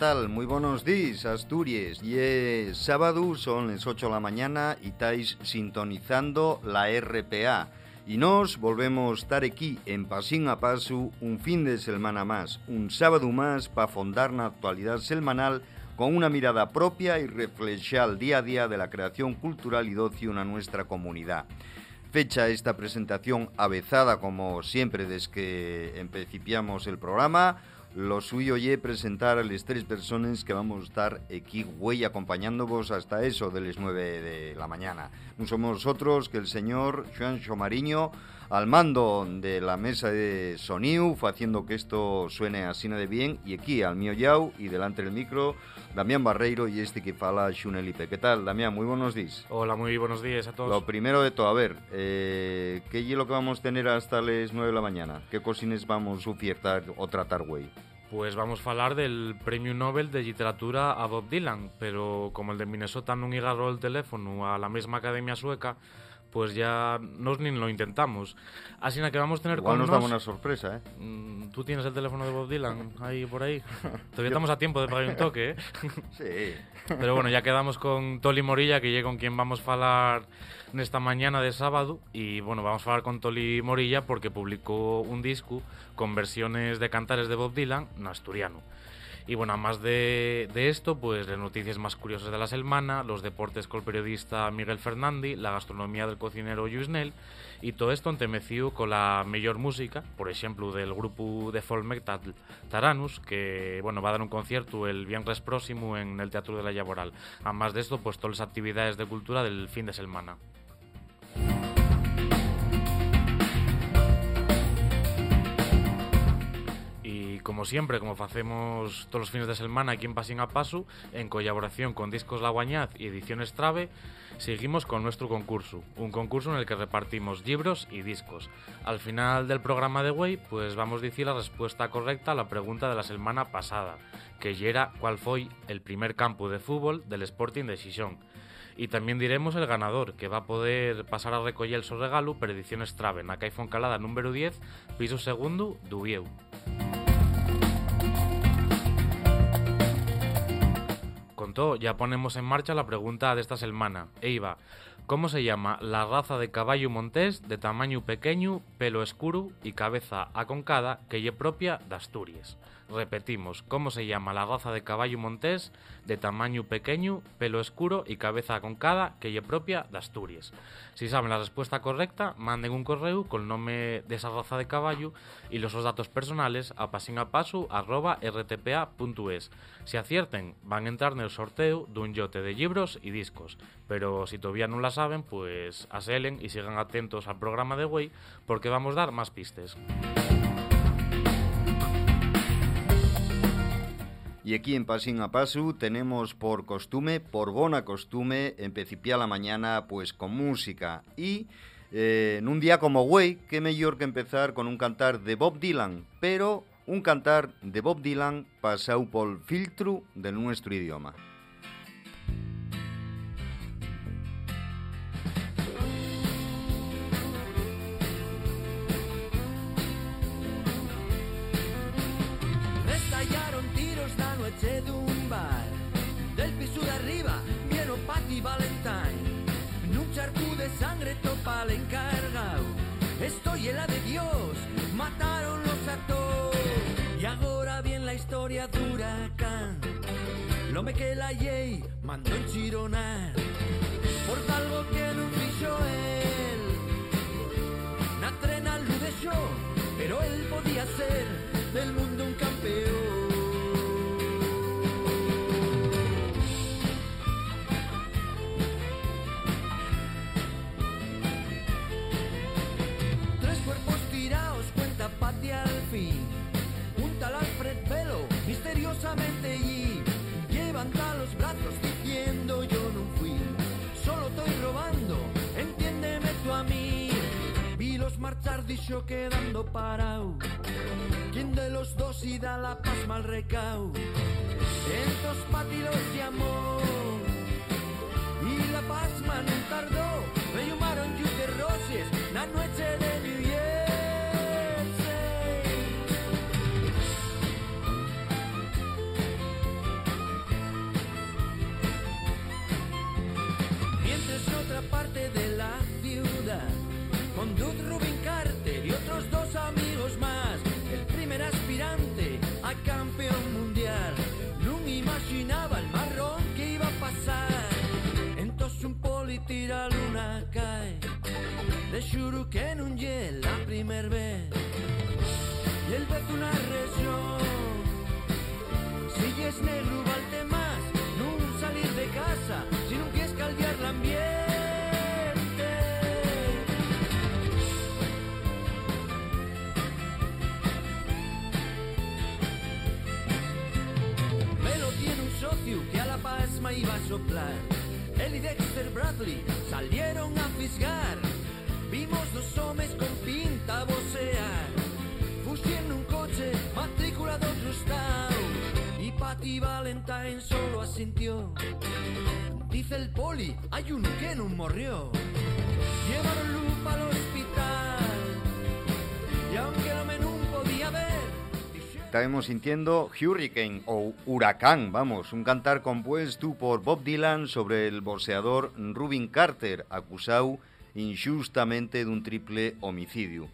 Hola, ¿qué tal? Muy buenos días, Asturias. Y es sábado, son las 8 de la mañana y estáis sintonizando la RPA. Y nos volvemos a estar aquí en Pasín a Paso un fin de semana más, un sábado más para fondar la actualidad semanal con una mirada propia y reflexar día a día de la creación cultural y de ocio en nuestra comunidad. Fecha esta presentación avezada como siempre desde que empecipiamos el programa, lo suyo y presentar a las tres personas que vamos a estar aquí, güey, acompañándoos hasta eso de las 9 de la mañana. No somos otros que el señor Juan Mariño, al mando de la mesa de sonido, haciendo que esto suene así de bien, y aquí al mío yau y delante del micro, Damián Barreiro y este que fala Xunelipe. ¿Qué tal, Damián? Muy buenos días. Hola, muy buenos días a todos. Lo primero de todo, a ver, eh, ¿qué hielo que vamos a tener hasta las 9 de la mañana? ¿Qué cosines vamos a ofertar o tratar, güey? Pues vamos a hablar del Premio Nobel de Literatura a Bob Dylan, pero como el de Minnesota no agarró el teléfono a la misma academia sueca, pues ya nos ni lo intentamos. Así que vamos a tener Igual nos, damos una sorpresa, ¿eh? Mm, ¿Tú tienes el teléfono de Bob Dylan ahí por ahí? Todavía estamos a tiempo de pagar un toque, ¿eh? sí. Pero bueno, ya quedamos con Toli Morilla, que llega con quien vamos a hablar esta mañana de sábado y bueno, vamos a hablar con Toli Morilla porque publicó un disco con versiones de cantares de Bob Dylan en asturiano. Y bueno, además de, de, esto, pues las noticias más curiosas de la semana, los deportes con el periodista Miguel Fernandi, la gastronomía del cocinero Nell y todo esto entemecido con la mejor música, por ejemplo, del grupo de folk metal Taranus, que bueno, va a dar un concierto el viernes próximo en el Teatro de la Laboral. Además de esto, pues todas las actividades de cultura del fin de semana. Como siempre, como hacemos todos los fines de semana aquí en Pasín a Paso, en colaboración con Discos La Guañaz y Ediciones Trave, seguimos con nuestro concurso. Un concurso en el que repartimos libros y discos. Al final del programa de Way, pues vamos a decir la respuesta correcta a la pregunta de la semana pasada, que era cuál fue el primer campo de fútbol del Sporting de Xixón. Y también diremos el ganador, que va a poder pasar a recoger su regalo per Ediciones Trave, na Caifón Calada número 10, piso segundo, Dubieu. Ya ponemos en marcha la pregunta de esta semana. Eiva, ¿cómo se llama la raza de caballo montés de tamaño pequeño, pelo escuro y cabeza aconcada que es propia de Asturias? Repetimos, ¿cómo se llama la raza de caballo montés de tamaño pequeño, pelo escuro y cabeza aconcada que es propia de Asturias? Si saben la respuesta correcta, manden un correo con el nombre de esa raza de caballo y los datos personales a pasinapasu.rtpa.es. Si acierten, van a entrar en el sorteo de un yote de libros y discos. Pero si todavía no la saben, pues aselen y sigan atentos al programa de Way porque vamos a dar más pistas. Y aquí en Pasín a Paso tenemos por costumbre, por bona costumbre, empecipiar la mañana pues con música. Y eh, en un día como hoy, qué mejor que empezar con un cantar de Bob Dylan, pero un cantar de Bob Dylan pasado por filtro de nuestro idioma. Estoy en la de Dios, mataron los actores. Y ahora bien la historia dura acá. Lo me que la yey mandó en chironar. Por algo que no fichó él. Na trena lo dejó, pero él podía ser del mundo un campeón. Y levanta los brazos diciendo yo no fui, solo estoy robando, entiéndeme tú a mí. Vi los marchar dicho quedando parado, ¿quién de los dos y da la paz mal recao? Estos patilos de amor y la paz man tardó, me llamaron de roses, la noche de De xuro Solo asintió. Dice el poli, hay uno que non morrió Llevaron para al hospital. Y aunque non podía ver Estábamos sintiendo Hurricane o Huracán, vamos, un cantar compuesto por Bob Dylan sobre el boxeador Rubin Carter, acusado injustamente de un triple homicidio.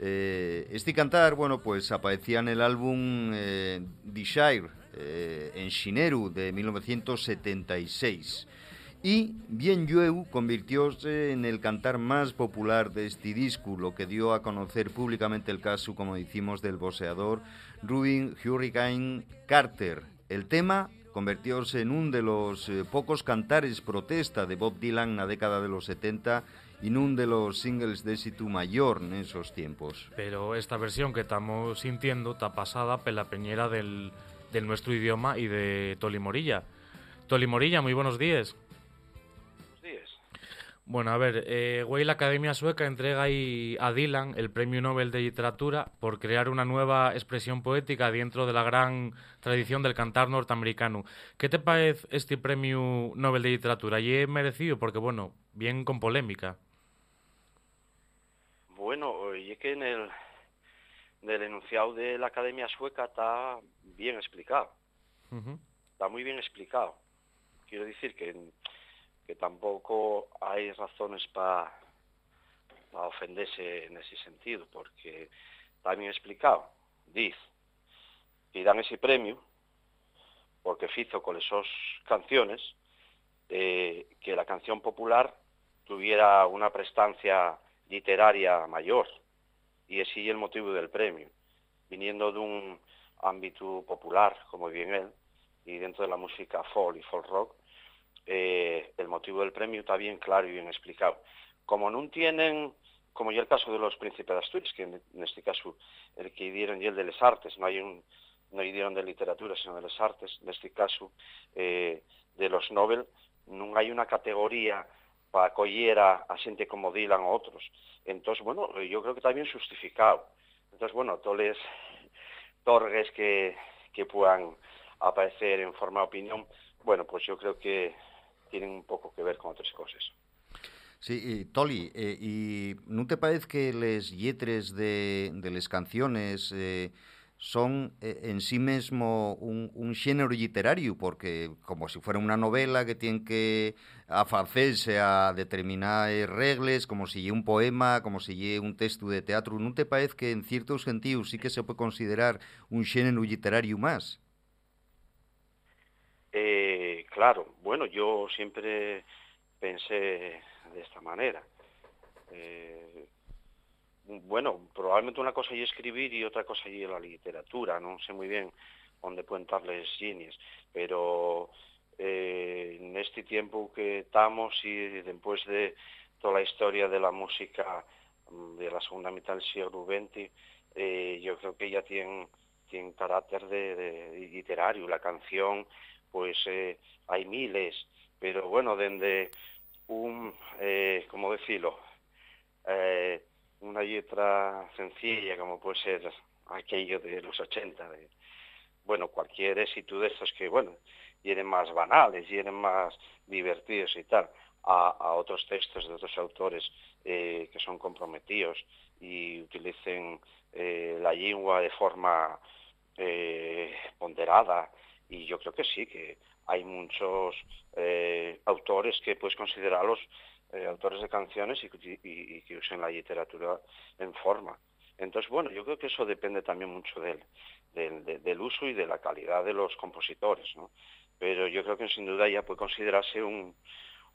Eh, este cantar, bueno, pues aparecía en el álbum eh, Desire, eh, en Shineru, de 1976. Y Bien Yueu convirtióse en el cantar más popular de este disco, lo que dio a conocer públicamente el caso, como decimos, del boxeador Rubin Hurricane Carter. El tema convirtióse en un de los eh, pocos cantares protesta de Bob Dylan en la década de los 70 y en un de los singles de éxito mayor en esos tiempos. Pero esta versión que estamos sintiendo está pasada por la peñera del, del nuestro idioma y de Toli Morilla. Toli Morilla, muy buenos días. Buenos días. Bueno, a ver, eh, güey, la Academia Sueca entrega ahí a Dylan el Premio Nobel de Literatura por crear una nueva expresión poética dentro de la gran tradición del cantar norteamericano. ¿Qué te parece este Premio Nobel de Literatura? ¿Y es merecido? Porque, bueno, bien con polémica. Bueno, y es que en el del enunciado de la Academia Sueca está bien explicado. Está muy bien explicado. Quiero decir que, que tampoco hay razones para ofenderse en ese sentido, porque está bien explicado. Dice que dan ese premio porque fizo con esas canciones eh, que la canción popular tuviera una prestancia literaria mayor y así el motivo del premio viniendo de un ámbito popular como bien él y dentro de la música folk y folk rock eh, el motivo del premio está bien claro y bien explicado. Como no tienen como ya el caso de los príncipes de Asturias que en, en este caso el que dieron y el de las artes no hay un no dieron de literatura sino de las artes en este caso eh, de los Nobel non hai unha categoría para acoller a, a como Dylan ou outros. Entón, bueno, yo creo que está bien justificado. Entón, bueno, toles torgues que, que puedan aparecer en forma de opinión, bueno, pues yo creo que tienen un poco que ver con otras cosas. Sí, y, Toli, eh, ¿y no te parece que les lletres de, de les canciones eh, son eh, en sí mismo un, xénero literario, porque como si fuera una novela que tiene que afacerse a determinadas reglas, como si lle un poema, como si lle un texto de teatro, ¿no te parece que en ciertos sentidos sí que se puede considerar un xénero literario más? Eh, claro, bueno, yo siempre pensé de esta manera. Eh, bueno, probablemente una cosa y escribir y otra cosa y la literatura, no sé muy bien dónde pueden las líneas, pero eh, en este tiempo que estamos y después de toda la historia de la música mm, de la segunda mitad del siglo XX, eh, yo creo que ya tiene, tiene carácter literario, la canción, pues eh, hay miles, pero bueno, desde un, ¿cómo decirlo? Una letra sencilla como puede ser aquello de los 80 de bueno cualquier éxito de estos que bueno vienen más banales vienen más divertidos y tal a, a otros textos de otros autores eh, que son comprometidos y utilicen eh, la lengua de forma eh, ponderada. Y yo creo que sí que hay muchos autores que puedes considerarlos eh, autores de canciones y, que usen la literatura en forma. Entonces, bueno, yo creo que eso depende también mucho del, del, de, del uso y de la calidad de los compositores, ¿no? Pero yo creo que sin duda ya puede considerarse un,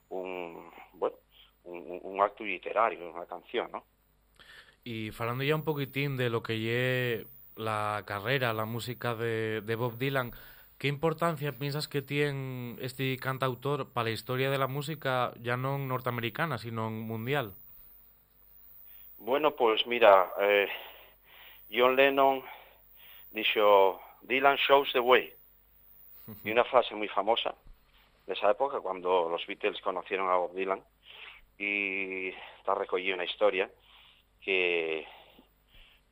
un bueno, un, un acto literario, unha canción, ¿no? Y falando ya un poquitín de lo que lle la carrera, la música de Bob Dylan, ¿qué importancia piensas que tiene este cantautor para la historia de la música ya no norteamericana, sino mundial? Bueno, pues mira, eh, John Lennon dijo, Dylan shows the way. Y una frase muy famosa de esa época, cuando los Beatles conocieron a Bob Dylan, y está recogida una historia que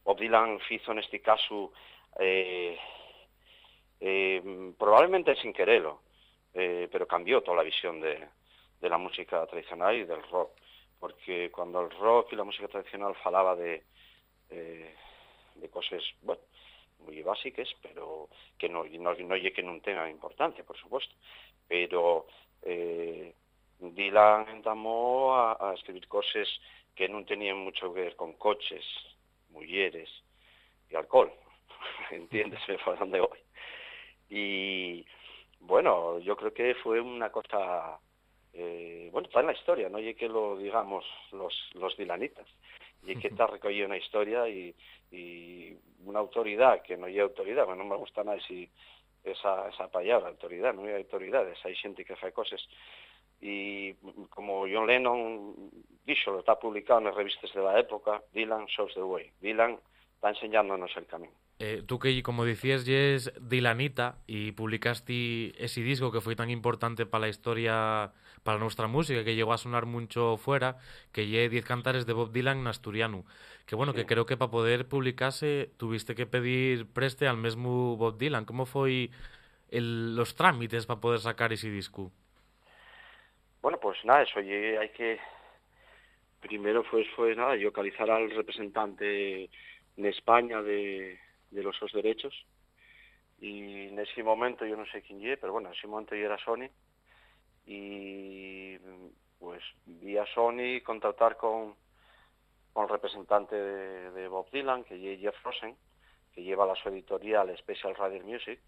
Bob Dylan hizo en este caso eh, eh, probablemente sin quererlo, eh, pero cambió toda la visión de, de, la música tradicional y del rock, porque cuando el rock y la música tradicional falaba de, eh, de cosas, bueno, muy básicas, pero que no, no, no que no tengan importancia, por supuesto, pero Dylan entamó a, a escribir cosas que no tenían mucho que ver con coches, mujeres y alcohol. ¿Entiendes por dónde voy? Y bueno, yo creo que fue una cosa, eh, bueno, está en la historia, no y que lo digamos los, los dilanitas, y que está recogido una historia y, y una autoridad que no hay autoridad, bueno, no me gusta nada si esa, esa palabra, autoridad, no hay autoridades, hay gente que hace cosas y como John Lennon dicho, está publicado en las revistas de la época, Dylan shows the way. Dylan está enseñándonos el camino. Eh, tú que, como decías, es Dylanita y publicaste ese disco que fue tan importante para la historia, para nuestra música, que llegó a sonar mucho fuera, que lle 10 cantares de Bob Dylan en asturiano. Que bueno, sí. que creo que para poder publicarse tuviste que pedir preste al mismo Bob Dylan. ¿Cómo fue el, los trámites para poder sacar ese disco? Bueno, pues nada, eso hay que primero pues fue nada, localizar al representante en España de, de los dos derechos. Y en ese momento yo no sé quién llegué, pero bueno, en ese momento yo era Sony. Y pues vi a Sony contactar con, con el representante de, Bob Dylan, que es Jeff Rosen, que lleva la su editorial Special Radio Music,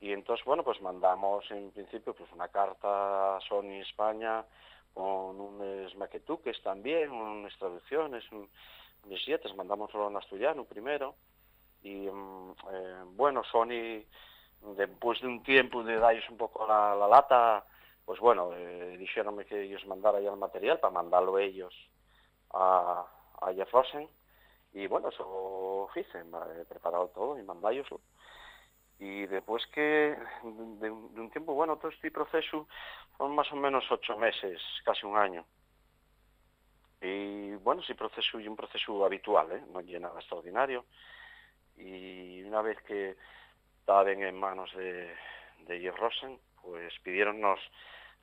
y entonces, bueno, pues mandamos en principio pues una carta a Sony España con unos maquetuques también, unas traducciones, un, unos siete, mandámoslo en asturiano primero, y eh, bueno, Sony, después de un tiempo de darles un poco la, la lata, pues bueno, eh, dijeronme que ellos mandara ya el material para mandarlo ellos a, a Jeff Rosen, y bueno, eso hice, he preparado todo y mandároslo y después que de, de, un tiempo, bueno, todo este proceso son más o menos ocho meses, casi un año. Y bueno, ese proceso es un proceso habitual, ¿eh? no es nada extraordinario. Y una vez que estaban en manos de, de Jeff Rosen, pues pidieronnos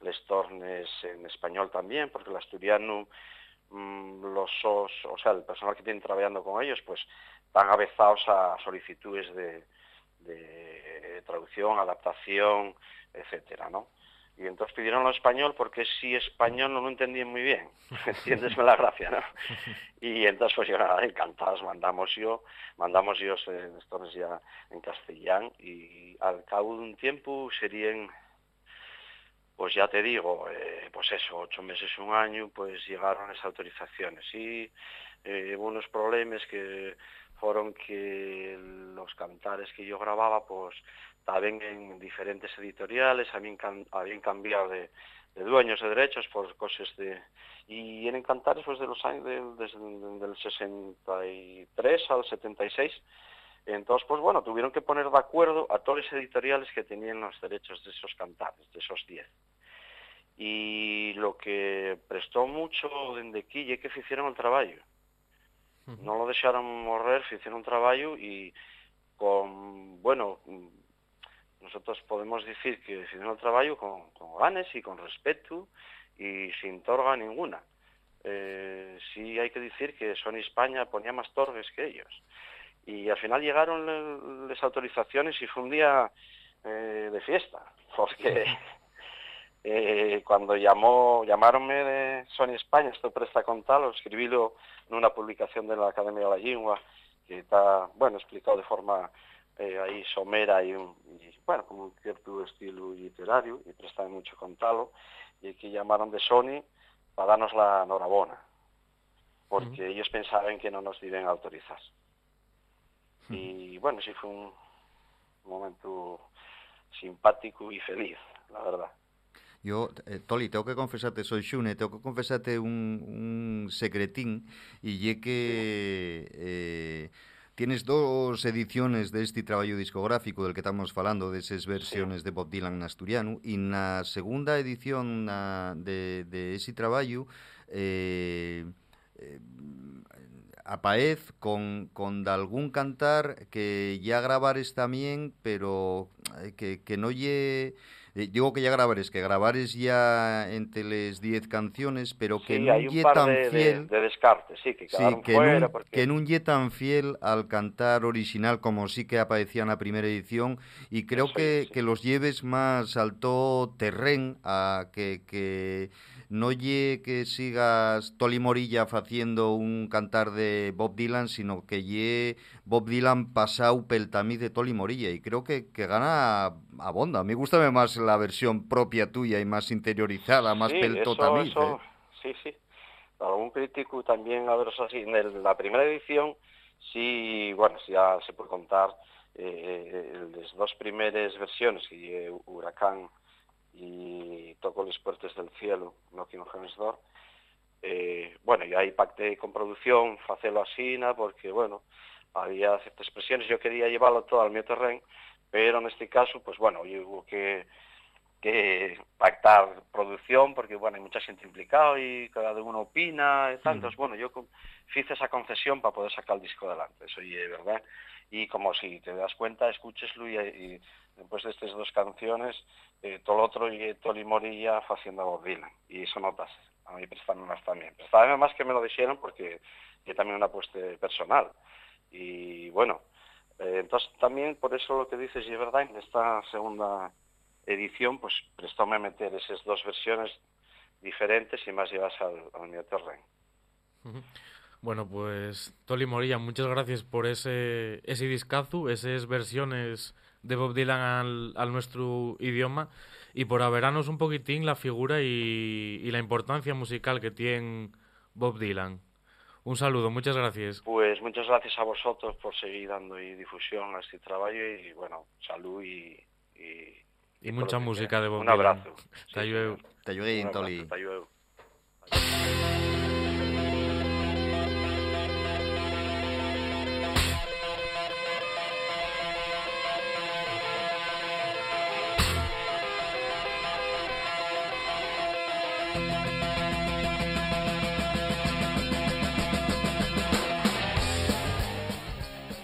les tornes en español también, porque el asturiano, mmm, los sos, o sea, el personal que tienen trabajando con ellos, pues están avezados a solicitudes de, de traducción, adaptación, etcétera, ¿no? Y entonces pidieron lo español porque si español no lo entendían muy bien, entiendesme la gracia, ¿no? Y entonces pues yo nada, encantados, mandamos yo, mandamos yo entonces ya en castellán y al cabo de un tiempo serían, pues ya te digo, eh, pues eso, ocho meses, un año, pues llegaron esas autorizaciones. Y eh, hubo unos problemas que fueron que los cantares que yo grababa pues estaban en diferentes editoriales, habían, habían cambiado de, de, dueños de derechos por cosas de... Y en cantares pues de los años de, desde del 63 al 76, entonces pues bueno, tuvieron que poner de acuerdo a todos los editoriales que tenían los derechos de esos cantares, de esos 10. Y lo que prestó mucho desde aquí es que hicieron el trabajo no lo dejaron morrer, hicieron un trabajo y con, bueno, nosotros podemos decir que hicieron el trabajo con, con ganes y con respeto y sin torga ninguna. Eh, sí hay que decir que Sony España ponía más torres que ellos. Y al final llegaron las autorizaciones y fue un día eh, de fiesta, porque eh, cuando llamó, llamaronme de Sony España, esto presta con tal, escribílo en una publicación de la Academia de la Lengua, que está, bueno, explicado de forma eh, ahí somera y, y, bueno, con un cierto estilo literario, y presta mucho con talo, y que llamaron de Sony, para darnos la enhorabuena, porque ellos pensaban que no nos iban a autorizar. Y bueno, sí fue un momento simpático y feliz, la verdad. Yo, eh, Toli, tengo que confesarte, soy Xune, tengo que confesarte un, un secretín y ye que eh, tienes dos ediciones de este traballo discográfico del que estamos falando, de esas versiones de Bob Dylan en asturiano, y na segunda edición na, de, ese traballo eh, eh, apaez con, con cantar que ya grabares también, pero eh, que, que no lle... eh, Digo que ya grabares, que grabares ya entre les 10 canciones, pero que sí, hay un par tan de, de, fiel... de descartes, sí, que Sí, que fuera, nun, porque... que nun lle tan fiel al cantar original como sí que aparecía na primeira edición y creo que, que los lleves más alto terrén a que, que no lle que sigas Toli Morilla faciendo un cantar de Bob Dylan, sino que lle Bob Dylan pasau pel tamiz de Toli Morilla y creo que, que gana a bonda. A mí gusta más la versión propia tuya y más interiorizada, más sí, pel eso, totamiz. eso, ¿eh? sí, sí. Algún crítico también, a ver, eso sí, en el- la primera edición, sí, bueno, ya se puede contar eh, eh, las dos primeras versiones, que Huracán y Toco los puertos del cielo, on Heaven's Door, eh, bueno, y ahí pacté con producción, facelo así, na, porque, bueno, había ciertas expresiones, yo quería llevarlo todo al mío terreno, pero en este caso, pues bueno, yo hubo que que pactar producción, porque bueno, hay mucha gente implicada y cada uno opina y tal. Entonces, bueno, yo hice esa concesión para poder sacar el disco adelante, eso y es verdad. Y como si te das cuenta, escúcheslo y, después de estas dos canciones, eh, todo lo otro y Toli Morilla haciendo Bob Dylan. Y eso notas, a mí prestaron más también. Prestaron más que me lo dijeron porque es también una apuesta personal. Y bueno, eh, entonces también por eso lo que dices, y es verdad, en esta segunda edición, pues prestóme a meter esas dos versiones diferentes y más llevas al, al terreno. Bueno, pues Toli Morilla, muchas gracias por ese, ese discazo, esas versiones de Bob Dylan al, al nuestro idioma y por habernos un poquitín la figura y, y la importancia musical que tiene Bob Dylan. Un saludo, muchas gracias. Pues muchas gracias a vosotros por seguir dando y difusión a este trabajo y bueno, salud y... y, mucha música de Bob Un Dylan. abrazo. Luego. señor. Te ayudé, Un abrazo, Toli.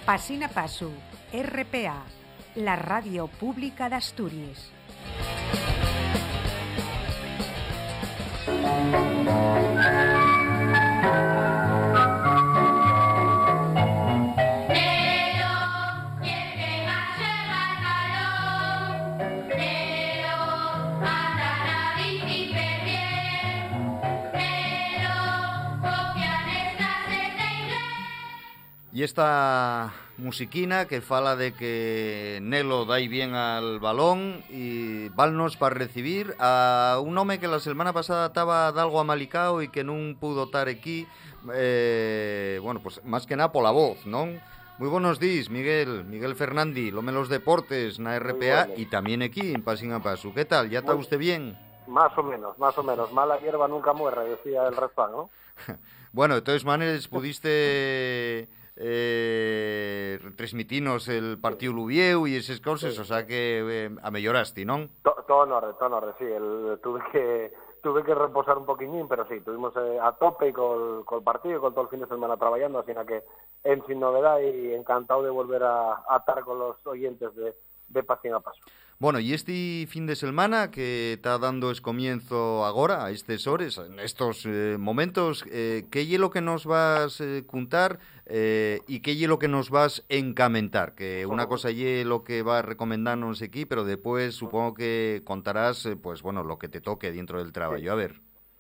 Pasina Pasu, RPA, la radio pública de Asturias. Y esta musiquina que fala de que Nelo dai bien al balón y valnos para recibir a un home que la semana pasada estaba de algo amalicao e que non pudo estar aquí eh, bueno, pues máis que nada pola voz, non? Moi buenos días, Miguel, Miguel Fernandi, Lome los Deportes na RPA e tamén aquí en Pasín a Paso. Que tal? ¿Ya está usted bien? Más o menos, más o menos. Mala hierba nunca muere, decía el refrán, ¿no? Bueno, de todas maneras, pudiste eh, transmitirnos el partido Lubieu y esas cosas, o sea que eh, amelloraste, ¿non? To- Todo en orden, todo en orden, sí. El, tuve que tuve que reposar un poquillín, pero sí, tuvimos eh, a tope con, con el partido y con todo el fin de semana trabajando, así que en sin novedad y encantado de volver a, a estar con los oyentes de, de Pasín a Paso. Bueno, y este fin de semana que está dando es comienzo ahora, a estes hores, en estos eh, momentos, eh, ¿qué es lo que nos vas a contar eh, y qué es lo que nos vas a encamentar? Que una cosa es lo que va a recomendarnos aquí, pero después supongo que contarás, eh, pues bueno, lo que te toque dentro del trabajo. A ver.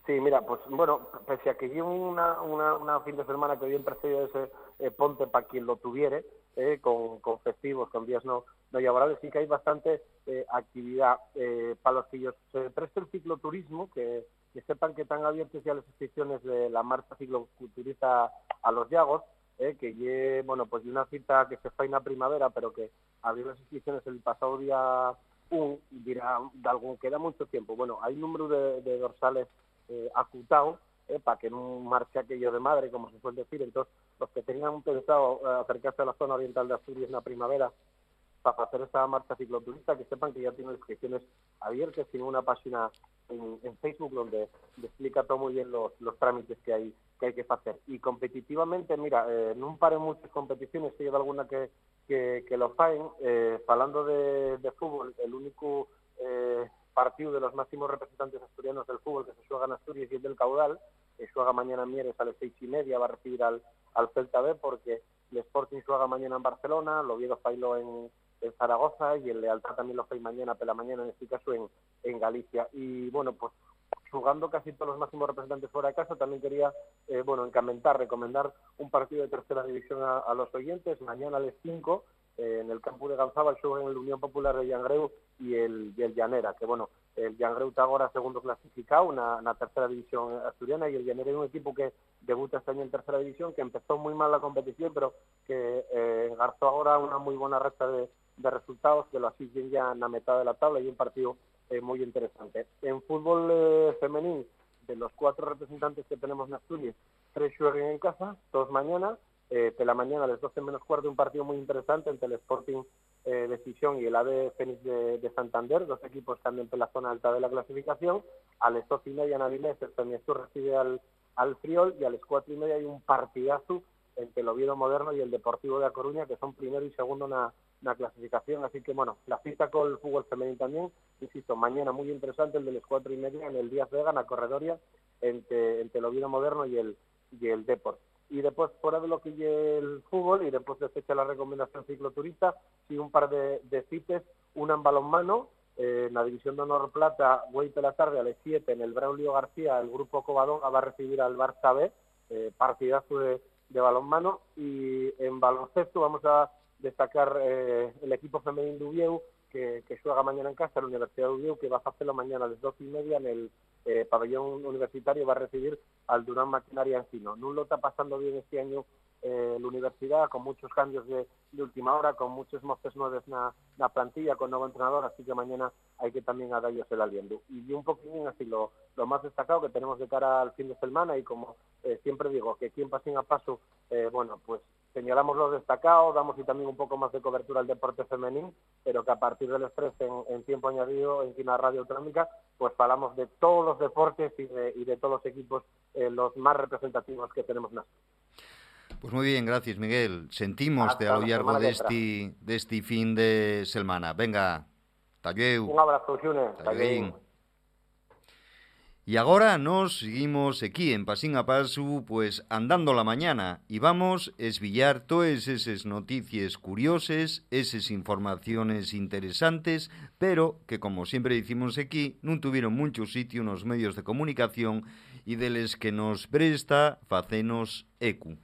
Sí, mira, pues bueno, pese a que llevo una, una, fin de semana que bien precedido ese eh, ponte para quien lo tuviere, eh, con, con festivos, con días no, no laborables, sí que hay bastante eh, actividad eh, para los que se preste el cicloturismo, que sepan que están abiertas ya las inscripciones de la marcha cicloculturista a los Llagos, eh, que lle, bueno, pues una cita que se fue en la primavera, pero que abrió las inscripciones el pasado día 1, dirá, de algún queda mucho tiempo. Bueno, hay un número de, de dorsales eh, acutado, eh, para que no marche aquello de madre, como se suele decir. Entonces, los que tenían pensado eh, acercarse a la zona oriental de Asturias en la primavera para hacer esta marcha cicloturista, que sepan que ya tiene inscripciones abiertas, tiene una página en, Facebook donde explica todo muy bien los, los trámites que hay que hay que hacer. Y competitivamente, mira, eh, non paren muchas competiciones, si hay alguna que, que, que lo faen, eh, falando de, de fútbol, el único eh, partido de los máximos representantes asturianos del fútbol que se juega en Asturias y el del Caudal, que juega mañana Mieres a las seis y media, va a recibir al, al Celta B porque el Sporting juega mañana en Barcelona, lo Oviedo failo en, en Zaragoza y el Lealtad también lo fue mañana, pela mañana en este caso en, en Galicia. Y bueno, pues jugando casi todos los máximos representantes fuera de casa, también quería, eh, bueno, encamentar, recomendar un partido de tercera división a, los oyentes, mañana a las 5, eh, en el campo de Ganzaba, juegan el Unión Popular de Llangreu y el, y el Llanera, que bueno, el Llangreu está ahora segundo clasificado, na, na tercera división asturiana, y el Llanera es un equipo que debuta este año en tercera división, que empezó muy mal la competición, pero que eh, engarzó ahora una muy buena recta de, resultados, que lo asisten ya en la mitad de la tabla y un partido eh, muy interesante. En fútbol eh, femenino, de los cuatro representantes que tenemos en Asturias, tres juegan en casa, dos mañana, eh, de la mañana a las 12 menos cuarto un partido muy interesante entre el Sporting eh, de y el AD Fénix de, de, Santander, dos equipos también por la zona alta de la clasificación, a las 12 y media en Avilés el Peñastur recibe al, al Friol y a las 4 y media hay un partidazo entre el Oviedo Moderno y el Deportivo de A Coruña, que son primero y segundo en la, la clasificación, así que bueno, la cita con el fútbol femenino también, insisto, mañana muy interesante el de las cuatro y media en el Díaz Vega, en la corredoria, entre, entre el Oviedo Moderno y el, y el Deport. Y después, fuera de lo que lleve el fútbol, y después de fecha la recomendación cicloturista, sí un par de, de cites, una en balonmano, eh, en la División de Honor Plata, Güey de la tarde a las 7, en el Braulio García, el grupo Covadonga va a recibir al Barça B, eh, partidazo de, de balonmano, y en baloncesto vamos a destacar eh, el equipo femenino de Ubieu, que, que juega mañana en casa, la Universidad de Ubieu, que va a hacerlo mañana a las dos y media en el eh, pabellón universitario, va a recibir al Durán Maquinaria Encino. No lo está pasando bien este año eh, la universidad, con muchos cambios de, última hora, con muchos mostres nuevos en la plantilla, con nuevo entrenador, así que mañana hay que también a darles el aliento. Y un poquitín así lo, lo más destacado que tenemos de cara al fin de semana y como eh, siempre digo, que aquí en Pasín a Paso, eh, bueno, pues señalamos los destacados, damos y también un poco más de cobertura al deporte femenino, pero que a partir del estrés en, en tiempo añadido en Quina Radio Autonómica, pues hablamos de todos los deportes y de, y de todos los equipos, eh, los más representativos que tenemos en Pues moi bien, gracias Miguel. Sentimos de a lo largo deste, deste fin de semana. Venga, talleu. Un abrazo, Xune. Y agora nos seguimos aquí en Pasín a Paso, pues andando la mañana y vamos a esbillar todas esas noticias curiosas, esas informaciones interesantes, pero que como siempre decimos aquí, non tuvieron mucho sitio nos medios de comunicación y deles que nos presta facenos ecu.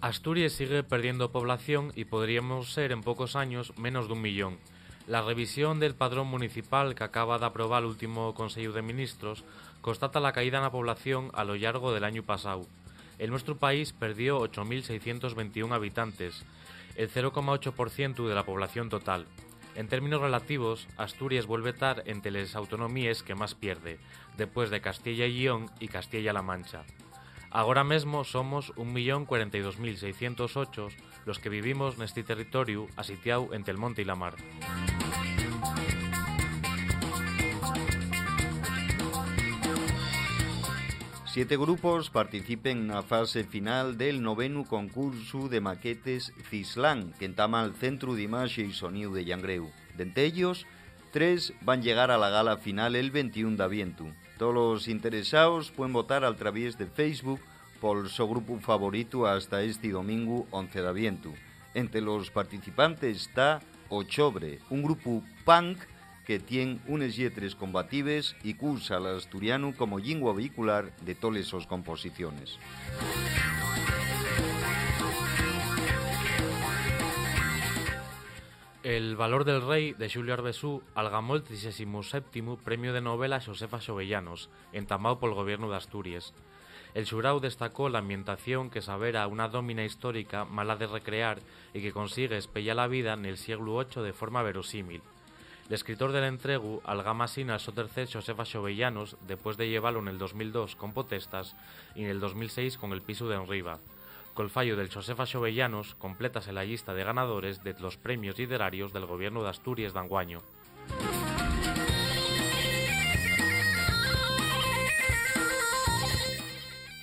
Asturias sigue perdiendo población y podríamos ser en pocos años menos de un millón. La revisión del padrón municipal que acaba de aprobar el último Consejo de Ministros constata la caída en la población a lo largo del año pasado. En nuestro país perdió 8.621 habitantes, el 0,8% de la población total. En términos relativos, Asturias vuelve a estar entre las autonomías que más pierde, después de Castilla y León y Castilla-La Mancha. Agora mesmo somos 1.042.608 los que vivimos neste territorio asitiado entre el monte e la mar. Siete grupos participen na fase final del noveno concurso de maquetes Cislán, que entama al Centro de Imaxe e Sonido de Llangreu. Dente ellos, tres van llegar a la gala final el 21 de aviento. Todos los interesados pueden votar a través de Facebook por su grupo favorito hasta este domingo 11 de aviento. Entre los participantes está Ochobre, un grupo punk que tiene unes lletres combatives y cursa al asturiano como lingua vehicular de todas sus composiciones. El valor del rey de Xulio Arbesú algamó el 37 premio de novela Josefa Xovellanos, entamado por el gobierno de Asturias. El Xurau destacó la ambientación que sabera una domina histórica mala de recrear y que consigue espellar la vida en el siglo VIII de forma verosímil. El escritor del entregu algama así al so tercer Josefa Xovellanos después de llevarlo en el 2002 con Potestas y en el 2006 con El piso de Enriba. Col fallo del Josefa Xovellanos complétase la lista de ganadores de los premios literarios del gobierno de Asturias de Anguaño.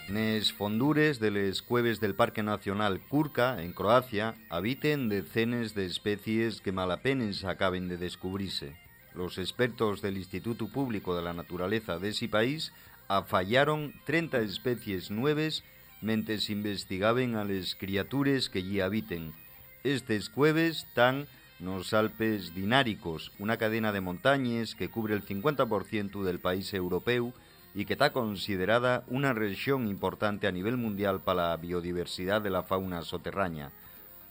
Nes fondures de les cueves del Parque Nacional Kurka, en Croacia, habiten decenas de especies que malapenes acaben de descubrirse. Los expertos del Instituto Público de la Naturaleza de ese país afallaron 30 especies nuevas mentes investigaban a les criatures que allí habiten. Estes cueves están nos Alpes Dináricos, una cadena de montañas que cubre el 50% del país europeo y que está considerada una región importante a nivel mundial para la biodiversidad de la fauna soterránea.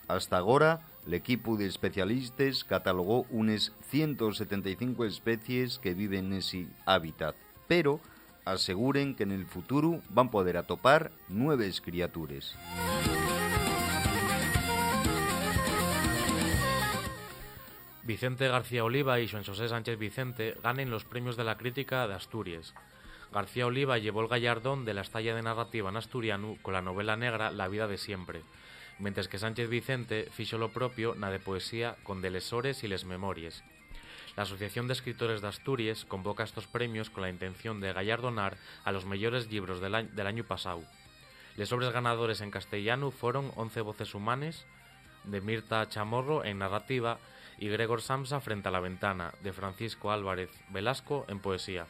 Hasta ahora, el equipo de especialistas catalogó unas 175 especies que viven en ese hábitat, pero aseguren que en el futuro van poder atopar nuevas criaturas. Vicente García Oliva y Juan José Sánchez Vicente ganen los premios de la crítica de Asturias. García Oliva llevó el gallardón de la estalla de narrativa en asturiano con la novela negra La vida de siempre, mientras que Sánchez Vicente fichó lo propio na de poesía con De lesores y les memorias. La Asociación de Escritores de Asturias convoca estos premios con la intención de gallardonar a los mejores libros del año, pasado. Los sobres ganadores en castellano fueron 11 voces humanas de Mirta Chamorro en narrativa y Gregor Samsa frente a la ventana de Francisco Álvarez Velasco en poesía.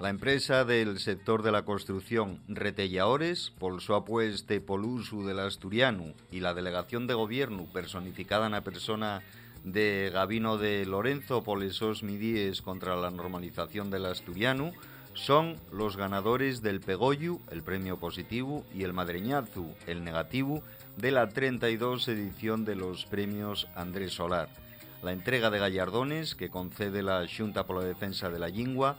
La empresa del sector de la construcción Retellaores, por su apueste por uso del asturiano y la delegación de gobierno personificada en la persona de Gabino de Lorenzo por esos midíes contra la normalización del asturiano, son los ganadores del Pegollu, el premio positivo, y el Madreñazu, el negativo, de la 32 edición de los premios Andrés Solar. La entrega de gallardones que concede la Junta por la Defensa de la Lingua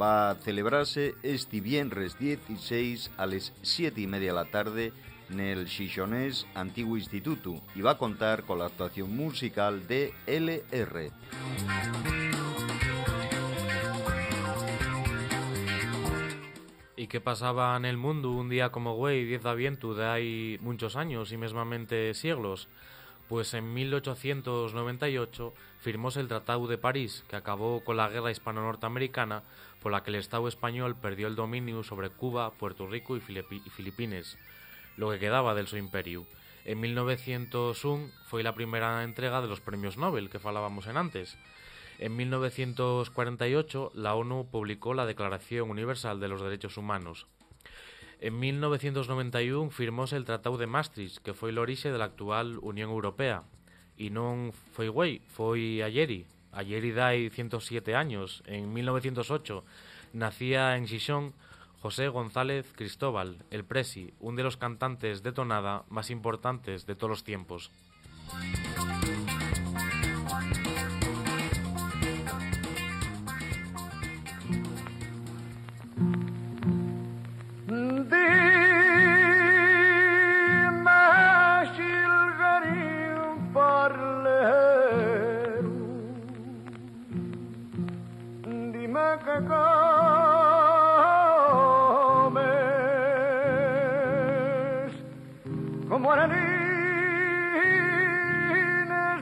va a celebrarse este viernes 16 a las 7 y media de la tarde en el Xixonés Antiguo Instituto y va a contar con la actuación musical de LR. ¿Y qué pasaba en el mundo un día como güey, 10 de aviento de hay muchos años y mesmamente siglos? Pues en 1898 firmóse el Tratado de París, que acabó con la guerra hispano-norteamericana, por la que el Estado español perdió el dominio sobre Cuba, Puerto Rico y, Filipi y Filipinas, lo que quedaba del su imperio. En 1901 fue la primera entrega de los premios Nobel que falábamos en antes. En 1948 la ONU publicó la Declaración Universal de los Derechos Humanos. En 1991 firmóse el Tratado de Maastricht, que foi el orixe da actual Unión Europea. E non foi güey, foi ayeri. Ayeri dai 107 años. En 1908 nacía en Xixón José González Cristóbal, el Presi, un de los cantantes de tonada más importantes de todos los tiempos. que comes como arenines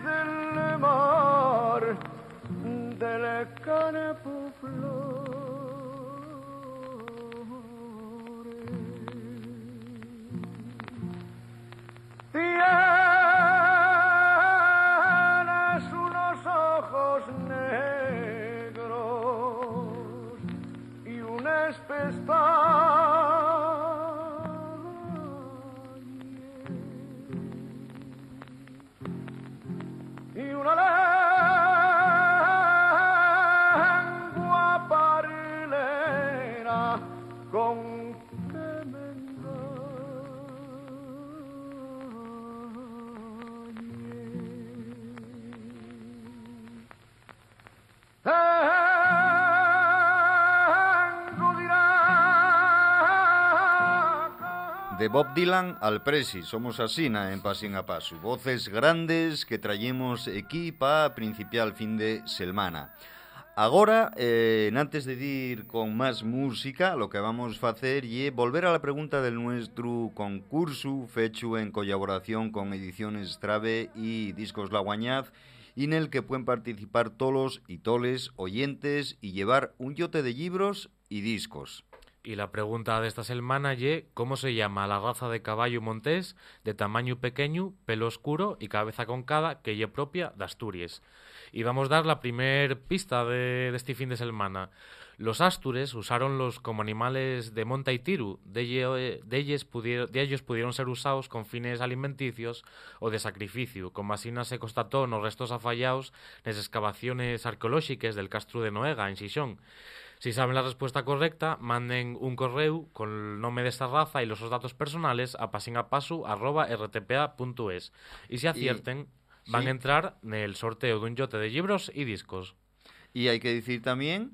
del mar de lejana flores. Bob Dylan al Presi, somos asina en Pasín a Paso. Voces grandes que traemos aquí para principiar el fin de semana. Agora, eh, antes de ir con más música, lo que vamos a hacer es volver a la pregunta del nuestro concurso fecho en colaboración con Ediciones Trave y Discos La Guañaz, en el que pueden participar tolos y toles oyentes y llevar un yote de libros y discos. Y la pregunta de esta semana es ¿cómo se llama la raza de caballo montés de tamaño pequeño, pelo oscuro y cabeza concada que es propia de Asturias? Y vamos a dar la primer pista de, este fin de semana. Los astures usaron como animales de monta y tiro. De, ellos pudieron, de ellos pudieron ser usados con fines alimenticios o de sacrificio, como así se constató en los restos afallados en las excavaciones arqueológicas del castro de Noega, en Xixón. Si saben la respuesta correcta, manden un correo con el nombre de esta raza y los datos personales a pasinapasu.rtpa.es. Y si acierten, y, van sí. a entrar en el sorteo de un yote de libros y discos. Y hay que decir también,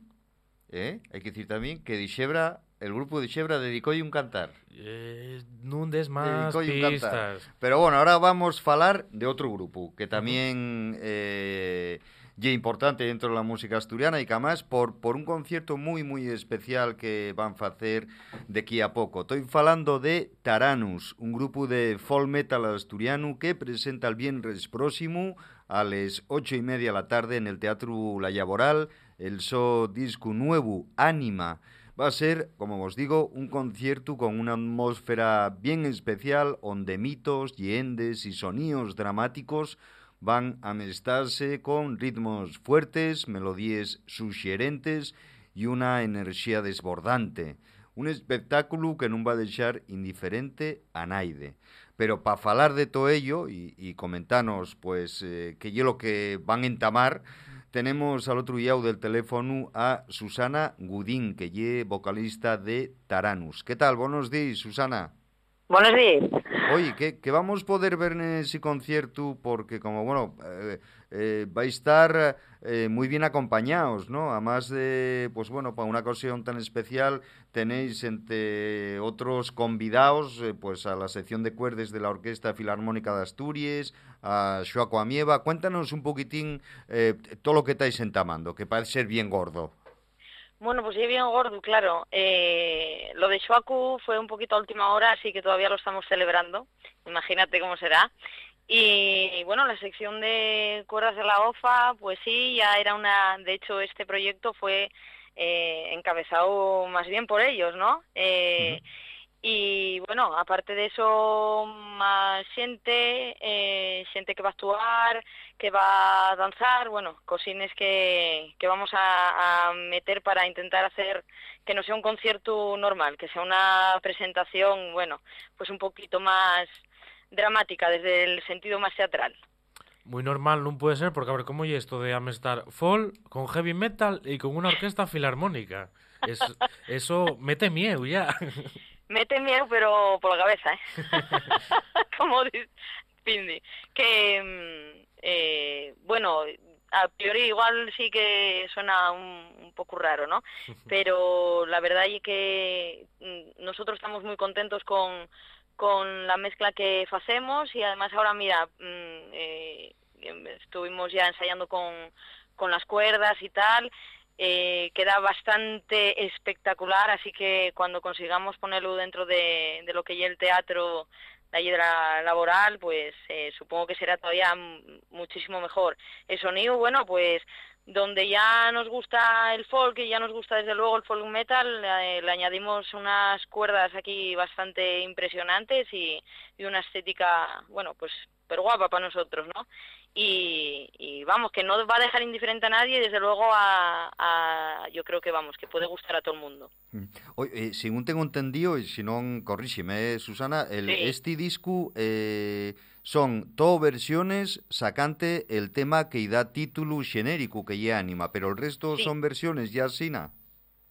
¿eh? hay que decir también que Dixebra, el grupo de dedicó un cantar. Eh, non des más pistas. Pero bueno, ahora vamos a falar de otro grupo que también... Uh -huh. eh, y importante dentro de la música asturiana y que además por, por un concierto muy muy especial que van a hacer de aquí a poco. Estoy falando de Taranus, un grupo de folk metal asturiano que presenta el viernes próximo a las ocho y media de la tarde en el Teatro La Laboral el so disco nuevo, Anima. Va a ser, como os digo, un concierto con una atmósfera bien especial, donde mitos, leyendas y sonidos dramáticos van a mezclarse con ritmos fuertes, melodías sugerentes y una energía desbordante. Un espectáculo que no va a dejar indiferente a nadie. Pero para falar de todo ello y, y comentarnos pues eh, que lo que van a entamar, tenemos al otro lado del teléfono a Susana Gudín, que es vocalista de Taranus. ¿Qué tal? Buenos días, Susana. Buenos días. Oye, que, que vamos poder ver en ese concierto porque como, bueno, eh, eh, vais a estar eh, muy bien acompañados, ¿no? Además de, pues bueno, para una ocasión tan especial tenéis entre otros convidados, eh, pues a la sección de cuerdas de la Orquesta Filarmónica de Asturias, a Xoaco Amieva. Cuéntanos un poquitín todo lo que estáis entamando, que parece ser bien gordo. Bueno, pues sí, bien gordo, claro. Eh, lo de Shuaku fue un poquito a última hora, así que todavía lo estamos celebrando. Imagínate cómo será. Y bueno, la sección de cuerdas de la OFA, pues sí, ya era una. De hecho, este proyecto fue eh, encabezado más bien por ellos, ¿no? Eh, uh -huh. Y bueno, aparte de eso, más gente, eh, gente que va a actuar, que va a danzar, bueno, cosines que, que vamos a, a, meter para intentar hacer que no sea un concierto normal, que sea una presentación, bueno, pues un poquito más dramática desde el sentido más teatral. Muy normal no puede ser, porque a ver, ¿cómo es esto de amestar folk con heavy metal y con una orquesta filarmónica? Es, eso mete miedo ya. mete miedo, pero por la cabeza, ¿eh? Como dice Pindi. Que, eh, bueno, a priori igual sí que suena un, un, poco raro, ¿no? Pero la verdad es que nosotros estamos muy contentos con, con la mezcla que hacemos y además ahora, mira, eh, estuvimos ya ensayando con, con las cuerdas y tal eh, queda bastante espectacular, así que cuando consigamos ponerlo dentro de, de lo que ya el teatro de allí de la laboral, pues eh, supongo que será todavía muchísimo mejor. El sonido, bueno, pues donde ya nos gusta el folk y ya nos gusta desde luego el folk metal, le añadimos unas cuerdas aquí bastante impresionantes y, y una estética, bueno, pues pero guapa para nosotros, ¿no? Y, vamos, que no va a dejar indiferente a nadie, desde luego a, a, yo creo que vamos, que puede gustar a todo el mundo. Oye, eh, según tengo entendido, y si no, corrígeme, eh, Susana, el, sí. este disco eh, son todo versiones sacante el tema que da título genérico que ya anima, pero el resto sí. son versiones ya sina.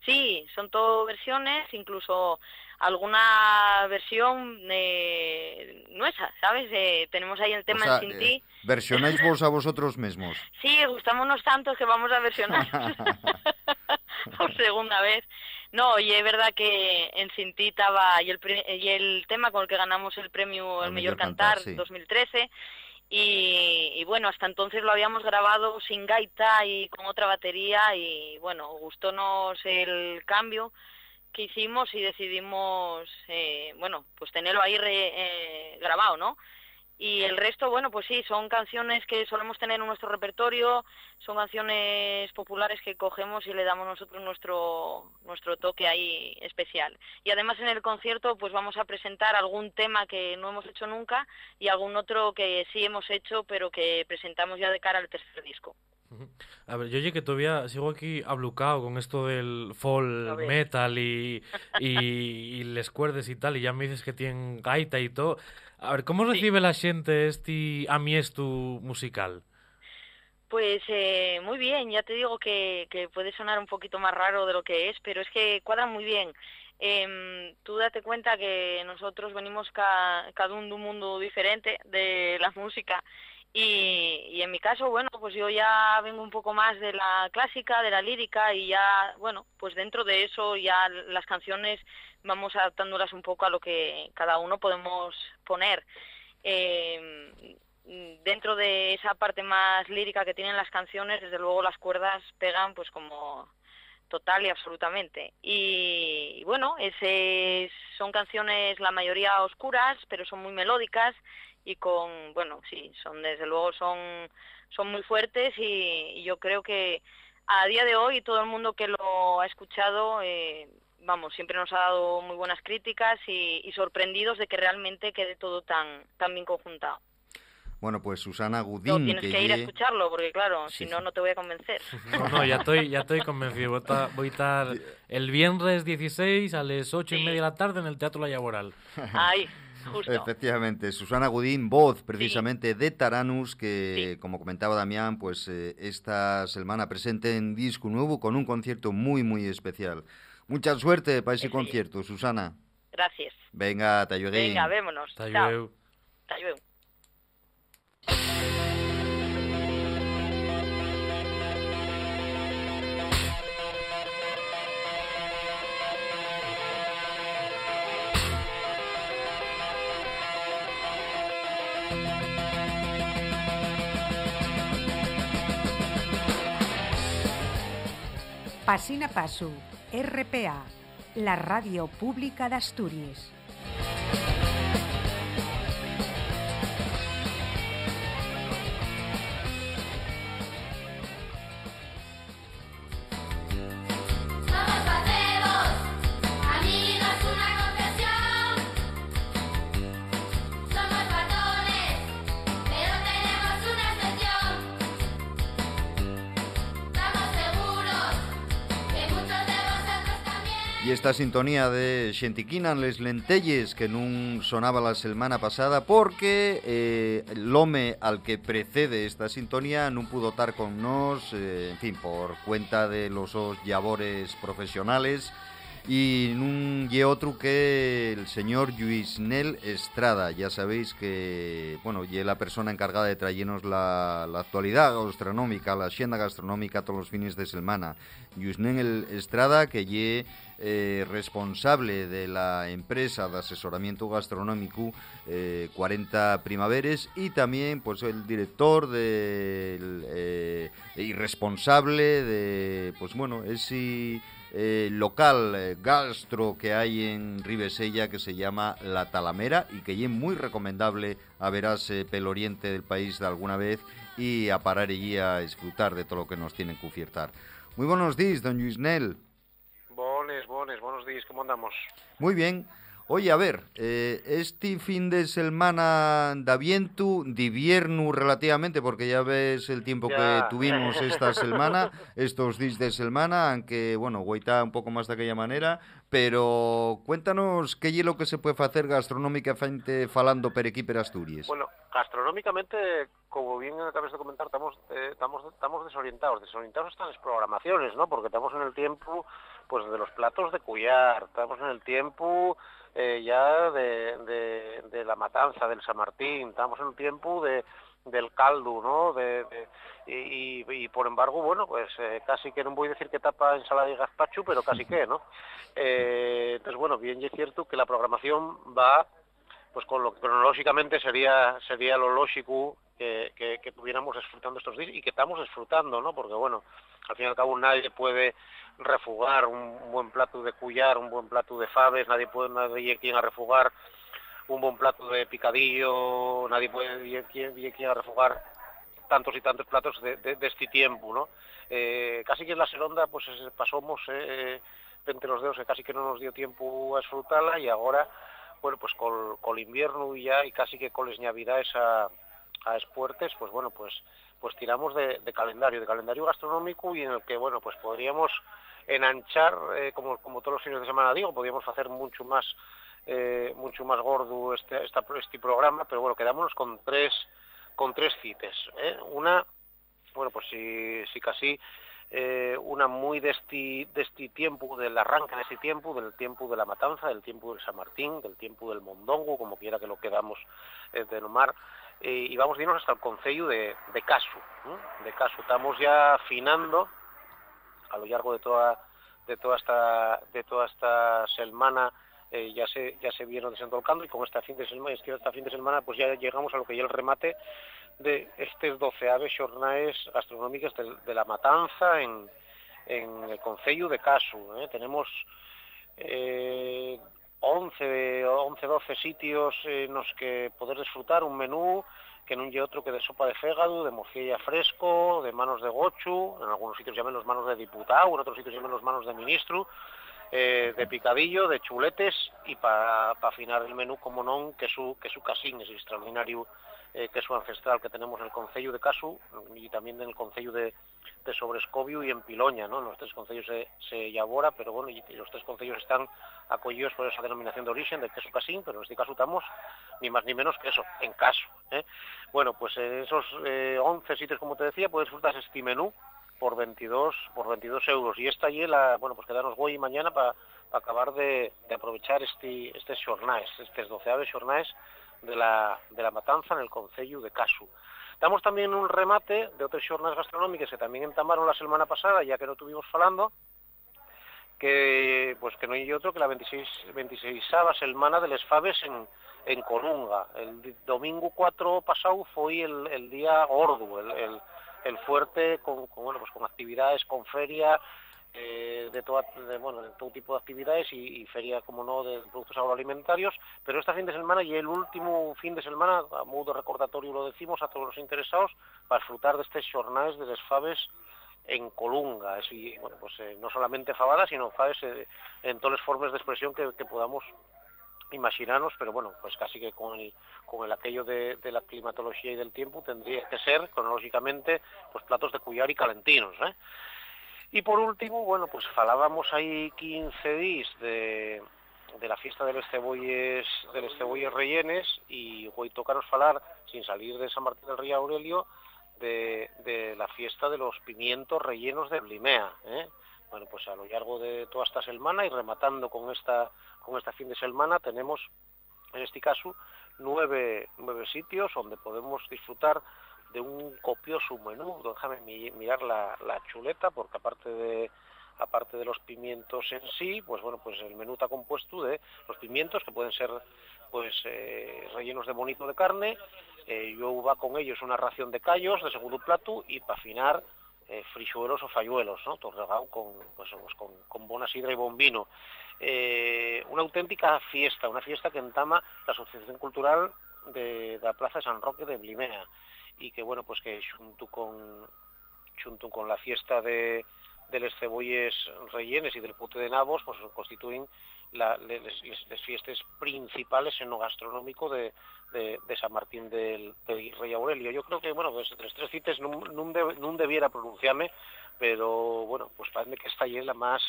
Sí, son todo versiones, incluso alguna versión eh, nuestra, ¿sabes? Eh, tenemos ahí el tema o sea, en Sin Ti. Eh, ¿Versionáis vos a vosotros mismos? Sí, gustámonos tanto que vamos a versionar por segunda vez. No, y es verdad que en Cinti estaba y el, y el tema con el que ganamos el premio El, Mejor Cantar, 2013 y, bueno, hasta entonces lo habíamos grabado sin gaita y con otra batería y bueno, gustónos el cambio que hicimos y decidimos, eh, bueno, pues tenerlo ahí eh, grabado, ¿no? Y el resto, bueno, pues sí, son canciones que solemos tener en nuestro repertorio, son canciones populares que cogemos y le damos nosotros nuestro, nuestro toque ahí especial. Y además en el concierto pues vamos a presentar algún tema que no hemos hecho nunca y algún otro que sí hemos hecho pero que presentamos ya de cara al tercer disco. A ver, yo oye que todavía sigo aquí ablucado con esto del folk metal y, y, les cuerdes y tal, y ya me dices que tienen gaita y todo. A ver, ¿cómo recibe la gente este tu musical? Pues eh, muy bien, ya te digo que, que, puede sonar un poquito más raro de lo que es, pero es que cuadra muy bien. Eh, tú date cuenta que nosotros venimos cada uno de un mundo diferente de la música y, y, en mi caso, bueno, pues yo ya vengo un poco más de la clásica, de la lírica y ya, bueno, pues dentro de eso ya las canciones vamos adaptándolas un poco a lo que cada uno podemos poner. Eh, dentro de esa parte más lírica que tienen las canciones, desde luego las cuerdas pegan pues como total y absolutamente. Y, bueno, ese, son canciones la mayoría oscuras, pero son muy melódicas y con, bueno, sí, son desde luego son, son muy fuertes y, yo creo que a día de hoy todo el mundo que lo ha escuchado, eh, vamos, siempre nos ha dado muy buenas críticas y, sorprendidos de que realmente quede todo tan, tan bien conjuntado. Bueno, pues Susana Gudín... No, tienes que, ir a escucharlo, porque claro, si no, no te voy a convencer. No, no, ya estoy, ya estoy convencido. Voy a, estar el viernes 16 a las 8 y media de la tarde en el Teatro La Laboral. Ay, Efectivamente, Susana Gudín, voz precisamente de Taranus, que como comentaba Damián, pues eh, esta semana presente en disco nuevo con un concierto muy, muy especial. Mucha suerte para ese concierto, Susana. Gracias. Venga, te Venga, vémonos. Chao. Pasina Pasu, RPA, la radio pública de Asturias. Y esta sintonía de Xentiquinan les lentelles que nun sonaba la semana pasada porque eh, el home al que precede esta sintonía non pudo estar con nos, eh, en fin, por cuenta de los labores profesionales y un y otro que el señor Luis Nel Estrada. Ya sabéis que, bueno, y la persona encargada de traernos la, la actualidad gastronómica, la agenda gastronómica todos los fines de semana. Luis Nel Estrada, que ye eh, responsable de la empresa de asesoramiento gastronómico 40 eh, Primaveres y también pues el director del eh, y responsable de pues bueno ese eh, local eh, gastro que hay en Ribesella que se llama La Talamera y que es muy recomendable a verás pel oriente del país de alguna vez y a parar allí a disfrutar de todo lo que nos tienen que ofertar. Muy buenos días, don Luis Nel. Bones, bones, buenos días, ¿cómo andamos? Muy bien. Oye, a ver, eh, este fin de semana da viento, divierno relativamente, porque ya ves el tiempo que tuvimos esta semana, estos días de semana, aunque, bueno, guaita un poco más de aquella manera, pero cuéntanos qué lo que se puede hacer gastronómicamente falando per aquí Asturias. Bueno, gastronómicamente, como bien acabas de comentar, estamos, eh, estamos, estamos desorientados, desorientados están las programaciones, ¿no? Porque estamos en el tiempo, pues, de los platos de cuyar, estamos en el tiempo eh, ya de, de, la matanza del San Martín, estamos en un tiempo de, del caldo, ¿no? De, y, y, por embargo, bueno, pues eh, casi que no voy a decir que tapa ensalada y gazpacho, pero casi que, ¿no? Eh, entonces, bueno, bien y es cierto que la programación va, pues con lo que cronológicamente sería sería lo lógico que, que, que tuviéramos disfrutando estos días y que estamos disfrutando, ¿no? Porque, bueno, al fin y al cabo nadie puede refugar un buen plato de cuyar, un buen plato de faves, nadie puede, nadie quien a refugar un buen plato de picadillo, nadie puede quien, quien a refugar tantos y tantos platos de, este tiempo, ¿no? Eh, casi que en la seronda pues pasamos eh, entre los dedos que casi que no nos dio tiempo a disfrutarla y ahora, bueno, pues con, el invierno y ya y casi que con las navidades a, a espuertes, pues bueno, pues pues tiramos de, de, calendario, de calendario gastronómico y en el que, bueno, pues podríamos enanchar, eh, como, como todos los fines de semana digo, podríamos hacer mucho más eh, mucho más gordo este, esta, este programa, pero bueno, quedámonos con tres con tres cites. ¿eh? Una, bueno, pues si, si casi una muy de este, este tiempo, del arranque de este tiempo, del tiempo de la matanza, del tiempo del San Martín, del tiempo del Mondongo, como quiera que lo quedamos eh, denomar, eh, y vamos a irnos hasta el Concello de, de Casu. ¿eh? De Casu estamos ya afinando a lo largo de toda de toda esta de toda esta semana eh, ya se ya se vieron desentolcando y con esta fin de semana esta fin de semana pues ya llegamos a lo que ya el remate de estes doceaves xornaes gastronómicas de, de la matanza en, en el Concello de Casu ¿eh? tenemos eh, 11 11 12 sitios en los que poder disfrutar un menú que non lle outro que de sopa de fégado, de morcilla fresco, de manos de gochu, en algunos sitios llamen los manos de diputado, en otros sitios llamen los manos de ministro, eh, de picadillo, de chuletes y para pa afinar el menú, como non, que su, que su casín, ese extraordinario eh, queso ancestral que tenemos en el Concello de Casu y también en el Concello de, de Sobrescobio y en Piloña, ¿no? En los tres concellos se, se elabora, pero bueno, y, los tres concellos están acogidos por esa denominación de origen de queso casín, pero en este caso estamos ni más ni menos que eso, en caso. ¿eh? Bueno, pues en esos eh, 11 sitios, como te decía, puedes disfrutar este menú por 22 por 22 euros y esta y la bueno pues quedarnos hoy y mañana para pa acabar de, aprovechar este este xornais, estes 12 aves xornais de la, de la matanza en el Concello de Casu. Damos también un remate de otras xornais gastronómicas que también entamaron la semana pasada, ya que no tuvimos falando, que pues que no hay otro que la 26 26 semana de les faves en, en Colunga. El domingo 4 pasado fue el, el día gordo, el, el, el fuerte con, bueno pues con actividades, con feria eh, de, toda, de, bueno, de todo tipo de actividades y, feria, como no, de productos agroalimentarios, pero este fin de semana y el último fin de semana, a modo recordatorio lo decimos a todos los interesados, para disfrutar de estos jornales de les faves en Colunga, y, pues eh, no solamente fabadas, sino faves eh, en todas las formas de expresión que podamos imaginarnos, pero bueno, pues casi que con el, con el aquello de, la climatología y del tiempo tendría que ser, cronológicamente, pues platos de cuyar y calentinos, ¿eh? Y por último, bueno, pues falábamos ahí 15 días de, la fiesta de los cebolles, de los cebolles rellenes y hoy tocaros falar, sin salir de San Martín del Río Aurelio, de, de la fiesta de los pimientos rellenos de Blimea, ¿eh? Bueno, pues a lo largo de toda esta semana y rematando con esta con esta fin de semana tenemos en este caso nueve, nueve sitios donde podemos disfrutar de un copioso menú, déjame mirar la, la chuleta porque aparte de aparte de los pimientos en sí, pues bueno, pues el menú está compuesto de los pimientos que pueden ser pues eh, rellenos de bonito de carne, eh, yo va con ellos una ración de callos de segundo plato y para afinar eh, frixuelos ou falluelos, no? Torregau con, pues, con, con bona sidra e bon vino. Eh, unha auténtica fiesta, unha fiesta que entama a Asociación Cultural de, da Plaza San Roque de Blimea e que, bueno, pues que xunto con xunto con la fiesta de, de les cebolles rellenes e del pute de nabos, pues constituín la, les, les, les, fiestas principales en lo gastronómico de, San Martín del, Rey Aurelio. Yo creo que, bueno, pues tres, tres cites no, no, de, no debiera pronunciarme, pero, bueno, pues parece que esta es la más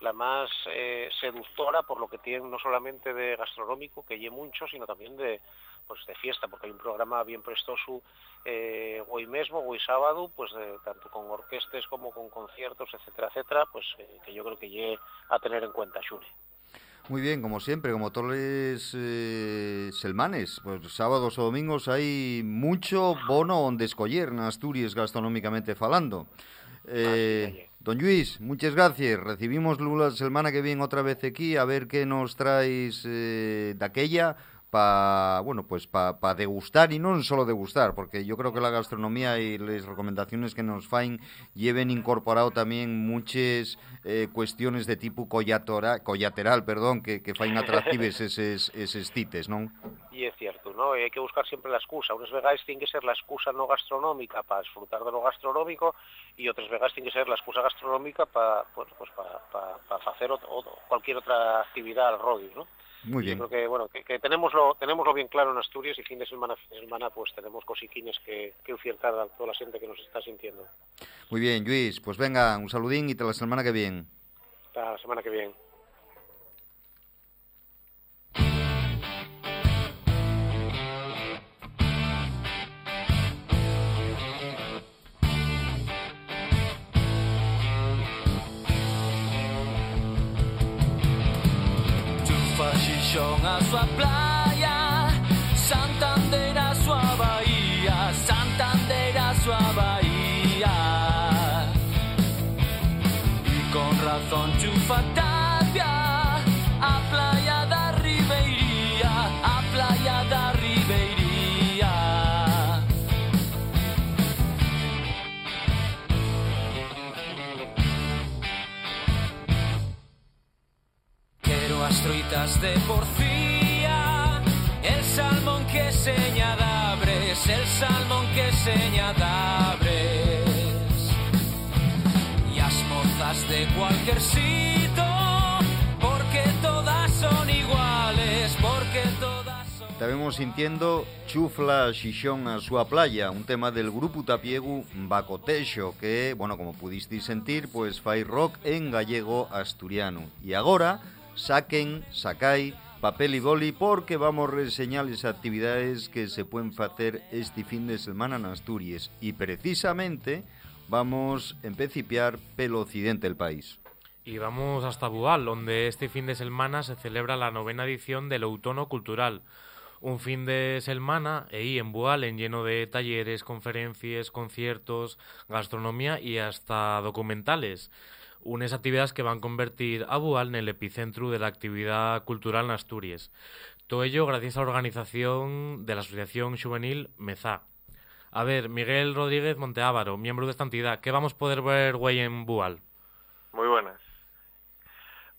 la más eh, seductora por lo que tiene no solamente de gastronómico, que lleve mucho, sino también de, pues de fiesta, porque hay un programa bien prestoso eh, hoy mismo, hoy sábado, pues tanto con orquestas como con conciertos, etcétera, etcétera, pues eh, que yo creo que llegue a tener en cuenta, Xune. Muy bien, como siempre, como todos los eh, selmanes, pues sábados o domingos hay mucho bono donde escoger en Asturias gastronómicamente falando. Eh, don Luis, muchas gracias. Recibimos la semana que viene otra vez aquí a ver qué nos traes eh, de aquella para bueno pues para pa degustar y no solo degustar porque yo creo que la gastronomía y las recomendaciones que nos faen lleven incorporado también muchas eh, cuestiones de tipo collatora, collateral perdón que, que faen atractives esos, esos tites ¿no? Y es cierto, ¿no? Hay que buscar siempre la excusa. Unas vegaes tiene que ser la excusa no gastronómica para disfrutar de lo gastronómico y otras vegaes tiene que ser la excusa gastronómica para pues, pues para, para, para hacer otro, cualquier otra actividad al rodio, ¿no? Muy bien. Yo creo que, bueno, que, que tenemoslo, tenemoslo bien claro en Asturias y fin de semana, fin de semana pues tenemos cosiquines que, que ofertar a toda la gente que nos está sintiendo. Muy bien, Luis, pues venga, un saludín y te la semana que viene. Hasta la semana que viene. Xixón a súa playa Santander troitas de porfía El salmón que seña dabres El salmón que seña dabres E as mozas de cualquier sitio Porque todas son iguales Porque todas son Estabemos sintiendo Chufla Xixón a súa playa, un tema del grupo tapiegu Bacotexo, que, bueno, como pudisteis sentir, pues fai rock en gallego asturiano. E agora, saquen, sacai, papel y boli, porque vamos a reseñar las actividades que se pueden hacer este fin de semana en Asturias. Y precisamente vamos a empecipiar pelo occidente del país. Y vamos hasta Bual, donde este fin de semana se celebra la novena edición del Outono Cultural. Un fin de semana ahí en Bual, en lleno de talleres, conferencias, conciertos, gastronomía y hasta documentales. Unas actividades que van a convertir a Bual en el epicentro de la actividad cultural en Asturias. Todo ello gracias a la organización de la Asociación Juvenil Mezá. A ver, Miguel Rodríguez Monteávaro, miembro de esta entidad, ¿qué vamos a poder ver güey en Bual? Muy buenas.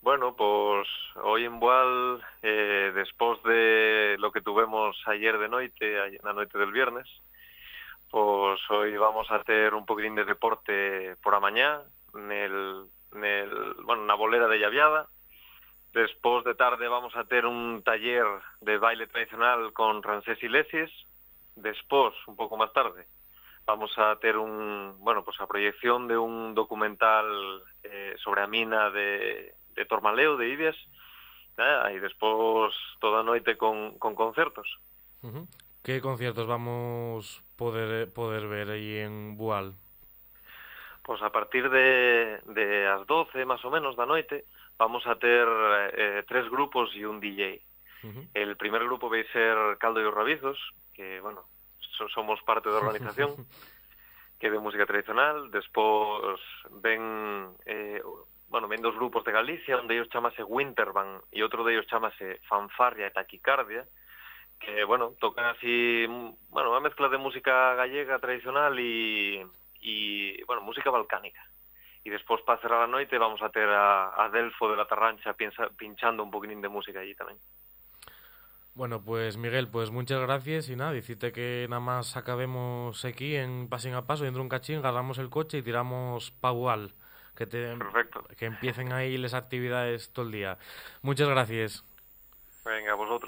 Bueno, pues hoy en Boal, eh, despois de lo que tuvemos ayer de ayer, na noite del viernes, pues hoy vamos a ter un poquitín de deporte por a mañá, nel, nel, bueno, na bolera de Llaviada. Despois de tarde vamos a ter un taller de baile tradicional con Rancés Iglesias. Despois, un pouco máis tarde, vamos a ter un, bueno, pues a proyección de un documental eh, sobre a mina de, de Tormaleo, de Ibias, eh, ah, e despois toda a noite con, con concertos. Uh -huh. Que concertos vamos poder poder ver aí en Bual? pois a partir de, de as 12 máis ou menos da noite vamos a ter eh, tres grupos e un DJ. Uh -huh. El primer grupo vai ser Caldo e os Rabizos, que, bueno, so, somos parte da organización, que de música tradicional. Despois ven, eh, bueno, ven dos grupos de Galicia, un deles chamase Winterban e outro deles chamase Fanfarria e Taquicardia, que, bueno, tocan así, bueno, unha mezcla de música gallega tradicional e e bueno, música balcánica. E despois, para cerrar a noite, vamos a ter a, a Delfo de la Tarrancha pinchando un poquitín de música allí tamén. Bueno, pues Miguel, pues muchas gracias y nada, decirte que nada más acabemos aquí en Pasín a Paso, dentro de un cachín, agarramos el coche y tiramos Paual, que, te, Perfecto. que empiecen ahí las actividades todo el día. Muchas gracias. Venga, vosotros.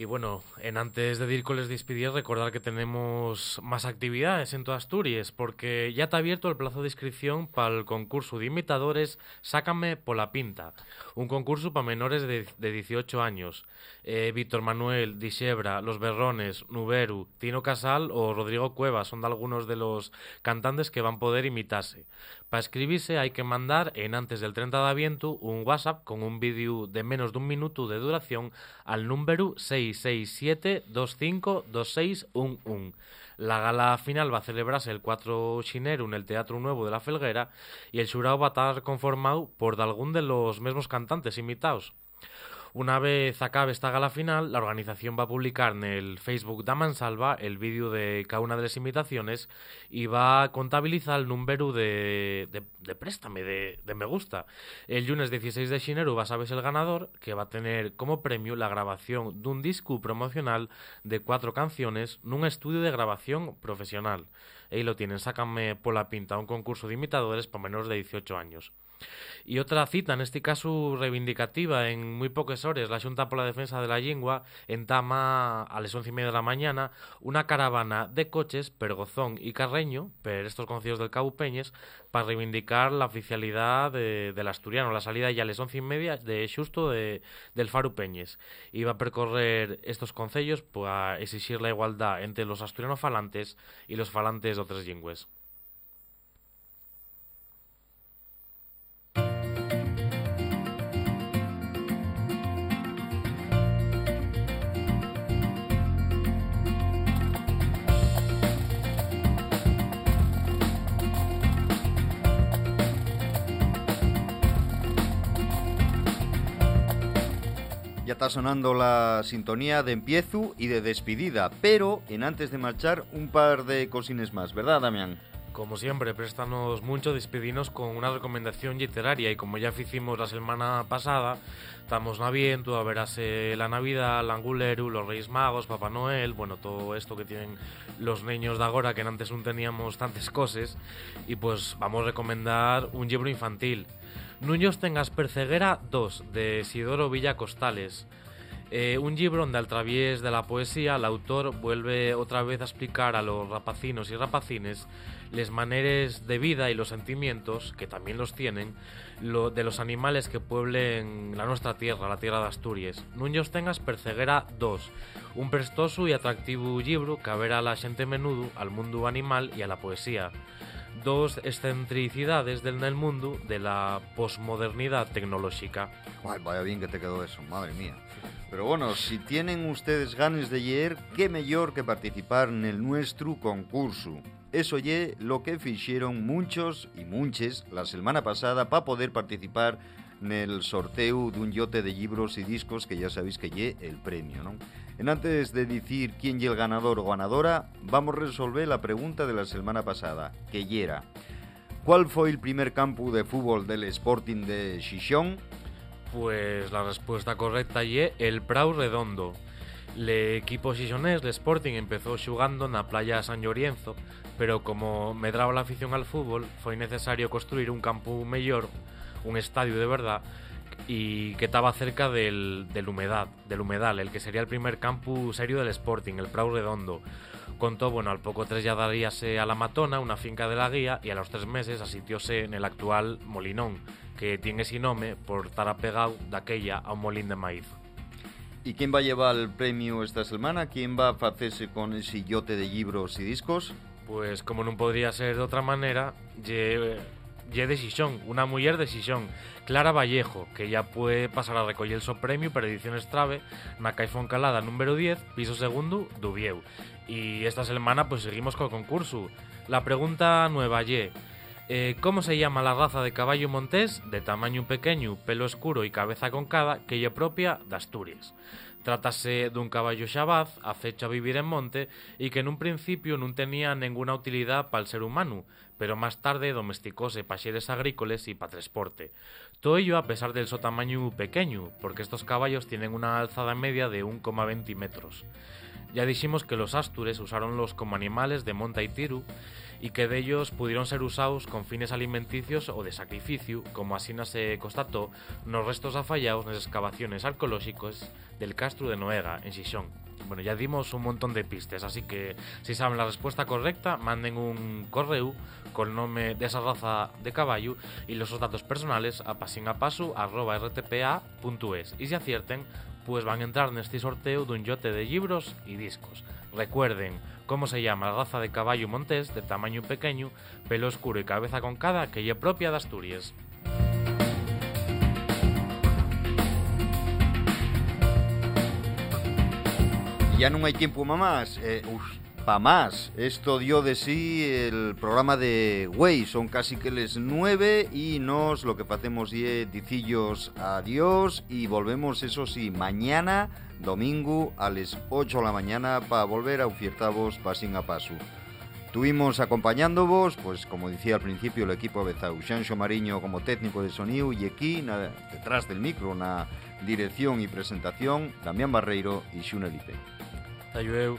Y bueno, en antes de ir con les despedir, recordar que tenemos más actividades en toda Asturias, porque ya está abierto el plazo de inscripción para el concurso de imitadores Sácame por la pinta, un concurso para menores de, de 18 años. Eh, Víctor Manuel, Dixebra, Los Berrones, Nuberu, Tino Casal o Rodrigo Cuevas son algunos de los cantantes que van a poder imitarse. Para escribirse hay que mandar en antes del 30 de aviento un WhatsApp con un vídeo de menos de un minuto de duración al número 6 667252611. La gala final va a celebrarse el 4 xinero en el Teatro Nuevo de la Felguera y el xurao va a estar conformado por algún de los mismos cantantes imitados. Una vez acabe esta gala final, la organización va a publicar en el Facebook da Mansalva el vídeo de cada una de las imitaciones y va a contabilizar el número de, de, préstame, de, me gusta. El lunes 16 de xinero va a saber el ganador, que va a tener como premio la grabación de un disco promocional de cuatro canciones en un estudio de grabación profesional. Ahí lo tienen, sácanme por la pinta, un concurso de imitadores para menores de 18 años. Y otra cita, en este caso reivindicativa, en muy pocas horas, la Junta por la Defensa de la Lengua entama a las once y media de la mañana una caravana de coches per Gozón y Carreño, per estos concilios del Cabo Peñes, para reivindicar la oficialidad de, del asturiano, la salida ya a las once y media de xusto de, del Faro Peñes. Va a percorrer estos concellos para exigir la igualdad entre los asturianos falantes y los falantes de otras lengües. Ya está sonando la sintonía de empiezo y de despedida, pero en antes de marchar un par de cosines más, ¿verdad, Damián? Como siempre, préstanos mucho despedirnos con una recomendación literaria y como ya hicimos la semana pasada, estamos naviendo, a verase la Navidad, el Anguleru, los Reyes Magos, Papá Noel, bueno, todo esto que tienen los niños de ahora que antes no teníamos tantas cosas y pues vamos a recomendar un libro infantil. Nuños tengas perceguera 2 de Isidoro Villa Costales. Eh, un libro donde al través de la poesía el autor vuelve otra vez a explicar a los rapacinos y rapacines les maneres de vida y los sentimientos, que también los tienen, lo, de los animales que pueblen la nuestra tierra, la tierra de Asturias. Nuños tengas Perceguera 2, un prestoso y atractivo libro que verá a la gente menudo, al mundo animal y a la poesía. Dos excentricidades del el mundo de la posmodernidad tecnológica. Ay, vaya bien que te quedó eso, madre mía. Pero bueno, si tienen ustedes ganas de leer, qué mejor que participar en el nuestro concurso. Eso ye lo que hicieron muchos y muchas la semana pasada para poder participar en el sorteo de un yote de libros y discos que ya sabéis que ye el premio, ¿no? En antes de decir quién ye el ganador o ganadora, vamos a resolver la pregunta de la semana pasada, que era ¿Cuál fue el primer campo de fútbol del Sporting de Xixón? Pues la respuesta correcta ye el Prau Redondo. El equipo xixonés, el Sporting, empezó xugando na playa San Llorienzo, pero como medraba la afición al fútbol, foi necesario construir un campo mellor, un estadio de verdad, y que estaba cerca del, del, humedad, del humedal, el que sería el primer campo serio del Sporting, el Prau Redondo. Contó, bueno, al poco tres ya daríase a la Matona, una finca de la guía, y a los tres meses asitióse en el actual Molinón, que tiene ese nombre por estar apegado de aquella a un molín de maíz. ¿Y quién va a llevar el premio esta semana? ¿Quién va a hacerse con ese yote de libros y discos? Pues como no podría ser de otra manera, ye, ye de Xixón, una mujer de Clara Vallejo, que ya puede pasar a recoger el so premio para ediciones Trave, na Caifón Calada número 10, piso segundo, Dubieu. Y esta semana pues seguimos con el concurso. La pregunta nueva ye, eh, ¿cómo se llama la raza de caballo montés de tamaño pequeño, pelo oscuro y cabeza concada que lle propia de Asturias? Trátase dun caballo xabaz afecho a vivir en monte e que en un principio non tenía ninguna utilidad para el ser humano, pero más tarde domesticóse para xeres agrícolas y para transporte. Todo ello a pesar del su tamaño pequeño, porque estos caballos tienen una alzada media de 1,20 metros. Ya dijimos que los astures usaron los como animales de monta y tiru y que de ellos pudieron ser usados con fines alimenticios o de sacrificio, como así se constató nos restos afallados las excavaciones arqueológicas del castro de Noega, en Xixón. Bueno, ya dimos un montón de pistas, así que si saben la respuesta correcta, manden un correo con el nombre de esa raza de caballo y los datos personales a pasinapasu.rtpa.es y si acierten, pues van a entrar en este sorteo de un yote de libros y discos. Recuerden cómo se llama la raza de caballo montés de tamaño pequeño, pelo oscuro y cabeza concada que es propia de Asturias. Ya no hay tiempo más. Eh, pa más. Esto dio de sí el programa de Way. Son casi que les nueve y nos lo que hacemos y dicillos adiós y volvemos, eso sí, mañana, domingo, a las 8 de la mañana para volver a ofertaros pasín a paso. Tuvimos acompañándoos, pues como decía al principio, el equipo de Xanxo Mariño como técnico de sonido y aquí, detrás del micro, una dirección y presentación, Damián Barreiro y Xune Lipe. Tallueu.